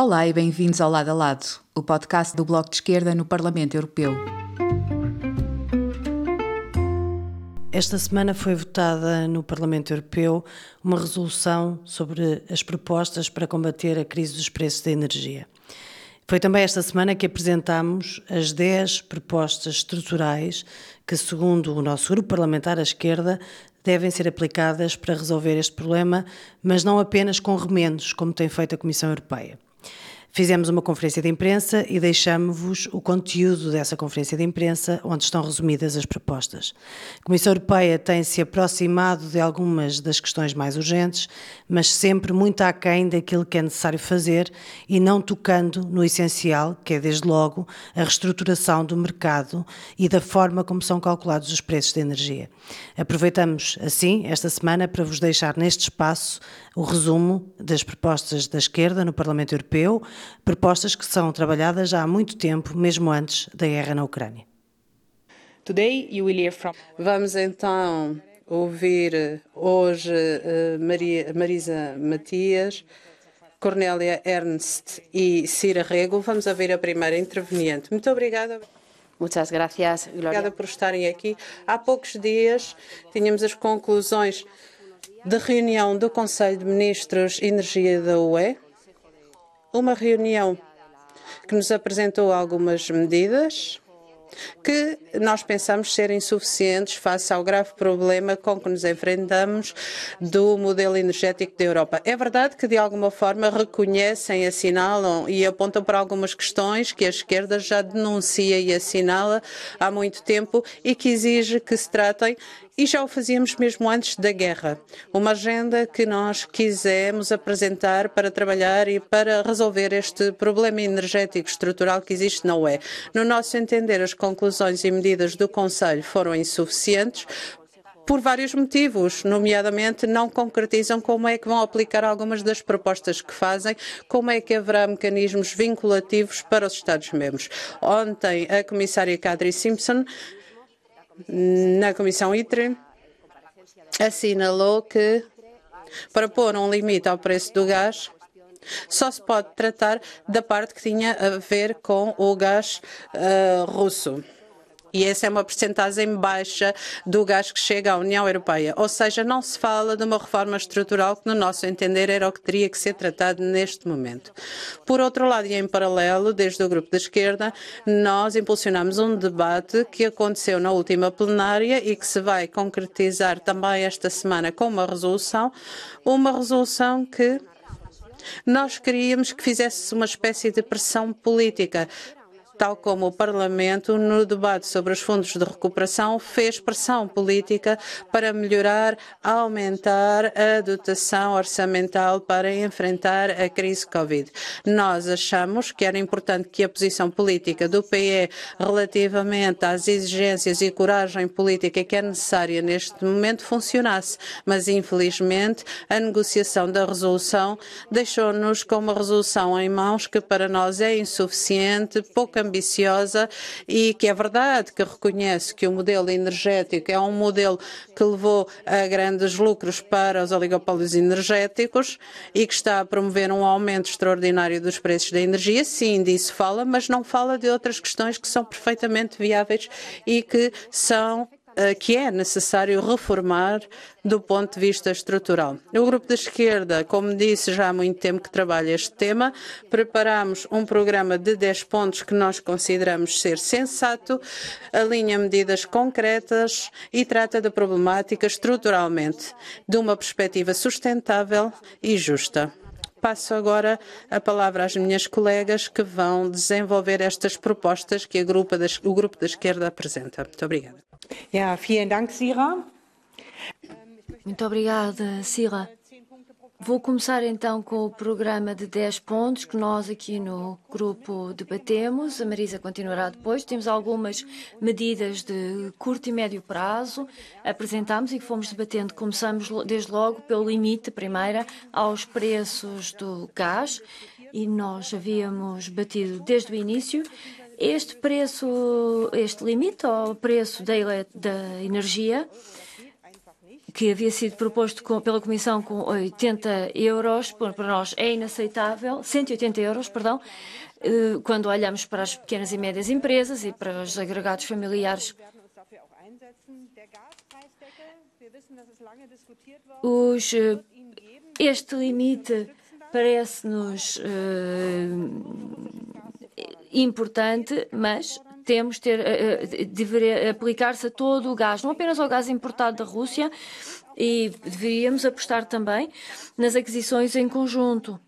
Olá e bem-vindos ao Lado a Lado, o podcast do Bloco de Esquerda no Parlamento Europeu. Esta semana foi votada no Parlamento Europeu uma resolução sobre as propostas para combater a crise dos preços da energia. Foi também esta semana que apresentámos as 10 propostas estruturais que, segundo o nosso grupo parlamentar à esquerda, devem ser aplicadas para resolver este problema, mas não apenas com remendos, como tem feito a Comissão Europeia. Fizemos uma conferência de imprensa e deixamos-vos o conteúdo dessa conferência de imprensa, onde estão resumidas as propostas. A Comissão Europeia tem se aproximado de algumas das questões mais urgentes, mas sempre muito aquém daquilo que é necessário fazer e não tocando no essencial, que é, desde logo, a reestruturação do mercado e da forma como são calculados os preços de energia. Aproveitamos, assim, esta semana para vos deixar neste espaço o resumo das propostas da esquerda no Parlamento Europeu, propostas que são trabalhadas já há muito tempo, mesmo antes da guerra na Ucrânia. Vamos então ouvir hoje uh, Maria, Marisa Matias, Cornélia Ernst e Cira Rego. Vamos ouvir a primeira interveniente. Muito obrigada. Muchas gracias, Gloria. Obrigada por estarem aqui. Há poucos dias tínhamos as conclusões da reunião do Conselho de Ministros de Energia da UE uma reunião que nos apresentou algumas medidas que nós pensamos serem suficientes face ao grave problema com que nos enfrentamos do modelo energético da Europa. É verdade que, de alguma forma, reconhecem, assinalam e apontam para algumas questões que a esquerda já denuncia e assinala há muito tempo e que exige que se tratem e já o fazíamos mesmo antes da guerra. Uma agenda que nós quisemos apresentar para trabalhar e para resolver este problema energético estrutural que existe na UE. No nosso entender, as conclusões e medidas do Conselho foram insuficientes por vários motivos, nomeadamente não concretizam como é que vão aplicar algumas das propostas que fazem, como é que haverá mecanismos vinculativos para os Estados-membros. Ontem, a comissária Kadri Simpson na Comissão ITRE assinalou que para pôr um limite ao preço do gás só se pode tratar da parte que tinha a ver com o gás uh, russo. E essa é uma percentagem baixa do gás que chega à União Europeia. Ou seja, não se fala de uma reforma estrutural que, no nosso entender, era o que teria que ser tratado neste momento. Por outro lado, e em paralelo, desde o grupo da esquerda, nós impulsionamos um debate que aconteceu na última plenária e que se vai concretizar também esta semana com uma resolução, uma resolução que nós queríamos que fizesse uma espécie de pressão política tal como o Parlamento, no debate sobre os fundos de recuperação, fez pressão política para melhorar, aumentar a dotação orçamental para enfrentar a crise Covid. Nós achamos que era importante que a posição política do PE relativamente às exigências e coragem política que é necessária neste momento funcionasse, mas infelizmente a negociação da resolução deixou-nos com uma resolução em mãos que para nós é insuficiente, pouco ambiciosa e que é verdade que reconhece que o modelo energético é um modelo que levou a grandes lucros para os oligopólios energéticos e que está a promover um aumento extraordinário dos preços da energia. Sim, disso fala, mas não fala de outras questões que são perfeitamente viáveis e que são que é necessário reformar do ponto de vista estrutural. O Grupo da Esquerda, como disse, já há muito tempo que trabalha este tema. Preparamos um programa de 10 pontos que nós consideramos ser sensato, alinha medidas concretas e trata da problemática estruturalmente, de uma perspectiva sustentável e justa. Passo agora a palavra às minhas colegas que vão desenvolver estas propostas que grupo o Grupo da Esquerda apresenta. Muito obrigada. Muito obrigada, Sira. Vou começar então com o programa de 10 pontos que nós aqui no grupo debatemos. A Marisa continuará depois. Temos algumas medidas de curto e médio prazo apresentamos e que fomos debatendo. Começamos desde logo pelo limite, primeira, aos preços do gás e nós havíamos batido desde o início este preço, este limite ao preço da, da energia que havia sido proposto com, pela Comissão com 80 euros, para nós é inaceitável, 180 euros, perdão, uh, quando olhamos para as pequenas e médias empresas e para os agregados familiares. Os, este limite parece-nos importante, mas temos ter, uh, deveria aplicar-se a todo o gás, não apenas ao gás importado da Rússia, e deveríamos apostar também nas aquisições em conjunto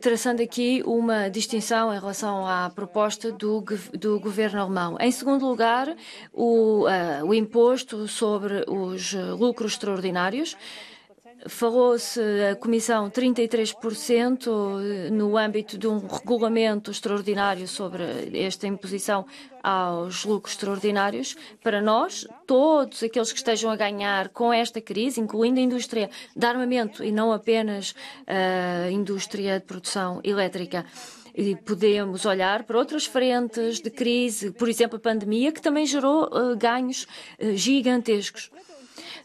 traçando aqui uma distinção em relação à proposta do, do governo alemão. Em segundo lugar, o, uh, o imposto sobre os lucros extraordinários. Falou-se a Comissão 33% no âmbito de um regulamento extraordinário sobre esta imposição aos lucros extraordinários. Para nós, todos aqueles que estejam a ganhar com esta crise, incluindo a indústria de armamento e não apenas a indústria de produção elétrica, e podemos olhar para outras frentes de crise, por exemplo, a pandemia, que também gerou uh, ganhos uh, gigantescos.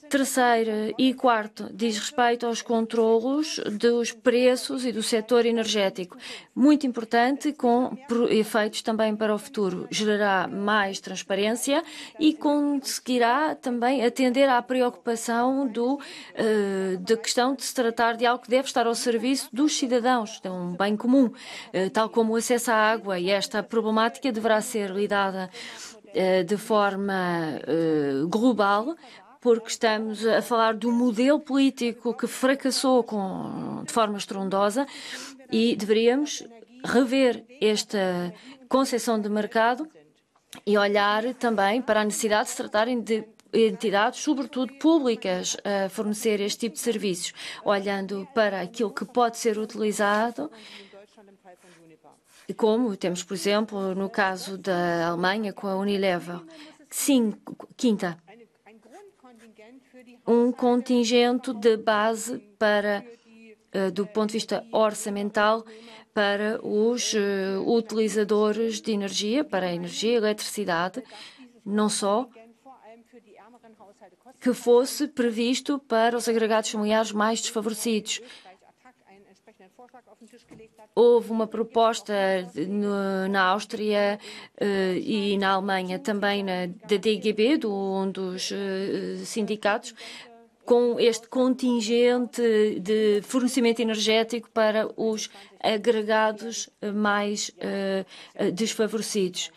Terceira e quarto diz respeito aos controlos dos preços e do setor energético. Muito importante, com efeitos também para o futuro. Gerará mais transparência e conseguirá também atender à preocupação do, uh, da questão de se tratar de algo que deve estar ao serviço dos cidadãos, de um bem comum, uh, tal como o acesso à água. E esta problemática deverá ser lidada uh, de forma global porque estamos a falar um modelo político que fracassou com, de forma estrondosa e deveríamos rever esta concepção de mercado e olhar também para a necessidade de se tratarem de entidades, sobretudo públicas, a fornecer este tipo de serviços, olhando para aquilo que pode ser utilizado como temos, por exemplo, no caso da Alemanha com a Unilever. Quinta, um contingente de base para, uh, do ponto de vista orçamental, para os uh, utilizadores de energia, para a energia e eletricidade, não só que fosse previsto para os agregados familiares mais desfavorecidos. Houve uma proposta no, na Áustria uh, e na Alemanha, também na, da DGB, do, um dos uh, sindicatos, com este contingente de fornecimento energético para os agregados mais uh, desfavorecidos.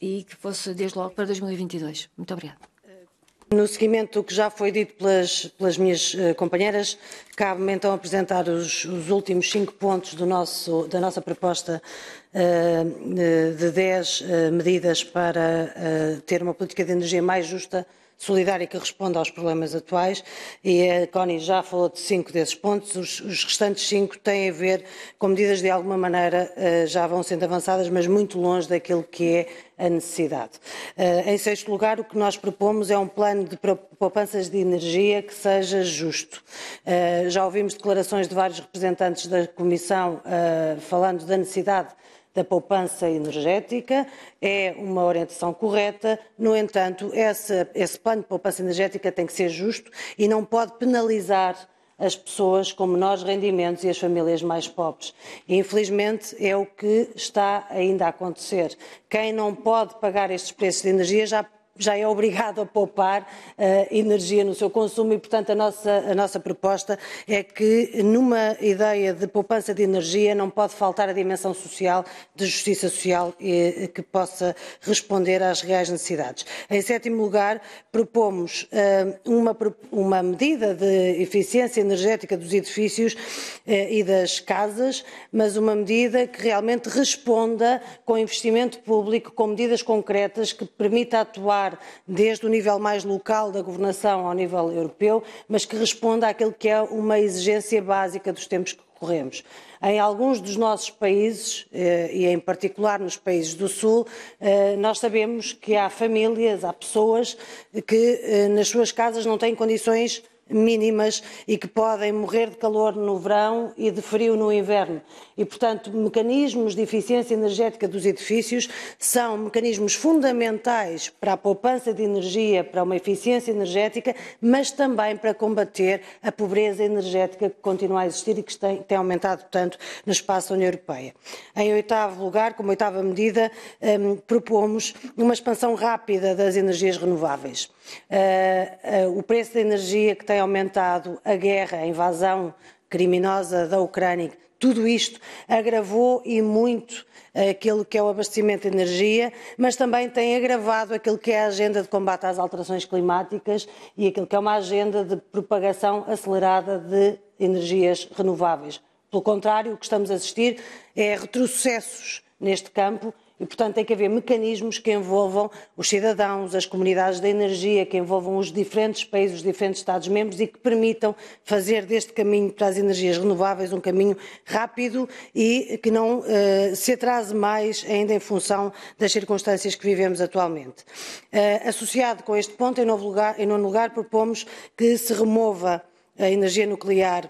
E que fosse desde logo para 2022. Muito obrigada. No seguimento do que já foi dito pelas, pelas minhas uh, companheiras, cabe-me então apresentar os, os, últimos cinco pontos nosso, da nossa proposta uh, de 10 uh, medidas para ter uma política de energia mais justa solidária que responda aos problemas atuais e a Connie já falou de cinco desses pontos, os, os, restantes cinco têm a ver com medidas de alguma maneira uh, já vão sendo avançadas, mas muito longe daquilo que é a necessidade. Uh, em sexto lugar, o que nós propomos é um plano de poupanças de energia que seja justo. Uh, já ouvimos declarações de vários representantes da Comissão falando da necessidade da poupança energética, é uma orientação correta, no entanto, esse, plano de poupança energética tem que ser justo e não pode penalizar as pessoas com menores rendimentos e as famílias mais pobres. E, infelizmente, é o que está ainda a acontecer. Quem não pode pagar estes preços de energia já já é obrigado a poupar uh, energia no seu consumo e, portanto, a nossa, a nossa proposta é que, numa ideia de poupança de energia, não pode faltar a dimensão social, de justiça social, e, que possa responder às reais necessidades. Em sétimo lugar, propomos uh, uma, uma medida de eficiência energética dos edifícios uh, e das casas, mas uma medida que realmente responda com investimento público, com medidas concretas que permita atuar desde o nível mais local da governação ao nível europeu, mas que responda àquilo que é uma exigência básica dos tempos que corremos. Em alguns dos nossos países, eh, e em particular nos países do Sul, eh, nós sabemos que há famílias, há pessoas que eh, nas suas casas não têm condições mínimas e que podem morrer de calor no verão e de frio no inverno. E, portanto, mecanismos de eficiência energética dos edifícios são mecanismos fundamentais para a poupança de energia, para uma eficiência energética, mas também para combater a pobreza energética que continua a existir e que tem, tem aumentado tanto no espaço da União Europeia. Em oitavo lugar, como oitava medida, um, propomos uma expansão rápida das energias renováveis. Uh, uh, o preço da energia que tem aumentado, a guerra, a invasão criminosa da Ucrânia, tudo isto agravou e muito aquilo que é o abastecimento de energia, mas também tem agravado aquilo que é a agenda de combate às alterações climáticas e aquilo que é uma agenda de propagação acelerada de energias renováveis. Pelo contrário, o que estamos a assistir é retrocessos neste campo e, portanto, tem que haver mecanismos que envolvam os cidadãos, as comunidades da energia, que envolvam os diferentes países, os diferentes Estados-membros e que permitam fazer deste caminho para as energias renováveis um caminho rápido e que não uh, se atrase mais ainda em função das circunstâncias que vivemos atualmente. Uh, associado com este ponto, em lugar, em nono lugar, propomos que se remova a energia nuclear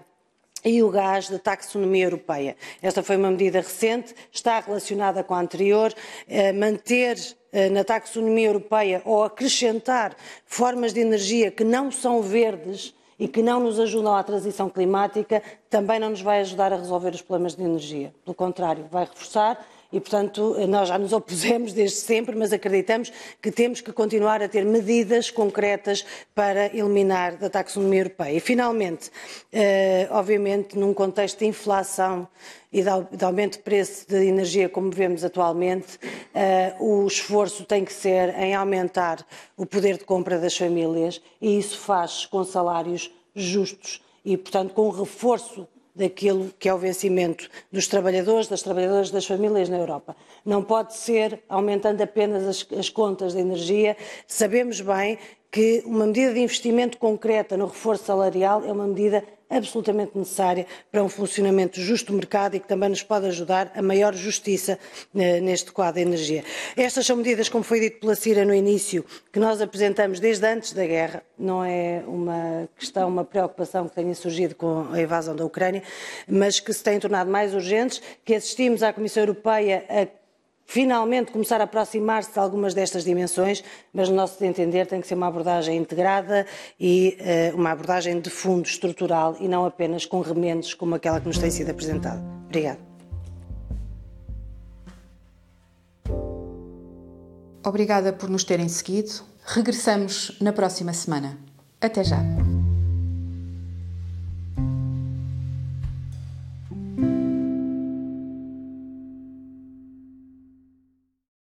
e o gás da taxonomia europeia. Esta foi uma medida recente, está relacionada com a anterior, eh, manter eh, na taxonomia europeia ou acrescentar formas de energia que não são verdes e que não nos ajudam à transição climática, também não nos vai ajudar a resolver os problemas de energia. Pelo contrário, vai reforçar e, portanto, nós já nos opusemos desde sempre, mas acreditamos que temos que continuar a ter medidas concretas para eliminar da taxonomia europeia. E, finalmente, eh, obviamente, num contexto de inflação e de aumento de preço de energia como vemos atualmente, eh, o esforço tem que ser em aumentar o poder de compra das famílias e isso faz com salários justos e, portanto, com reforço daquilo que é o vencimento dos trabalhadores, das trabalhadoras, das famílias na Europa. Não pode ser aumentando apenas as, as contas de energia. Sabemos bem que uma medida de investimento concreta no reforço salarial é uma medida absolutamente necessária para um funcionamento justo do mercado e que também nos pode ajudar a maior justiça eh, neste quadro de energia. Estas são medidas, como foi dito pela Cira no início, que nós apresentamos desde antes da guerra, não é uma questão, uma preocupação que tenha surgido com a invasão da Ucrânia, mas que se têm tornado mais urgentes, que assistimos à Comissão Europeia a finalmente começar a aproximar-se de algumas destas dimensões, mas no nosso entender tem que ser uma abordagem integrada e uh, uma abordagem de fundo estrutural e não apenas com remendos como aquela que nos tem sido apresentada. Obrigada. Obrigada por nos terem seguido. Regressamos na próxima semana. Até já.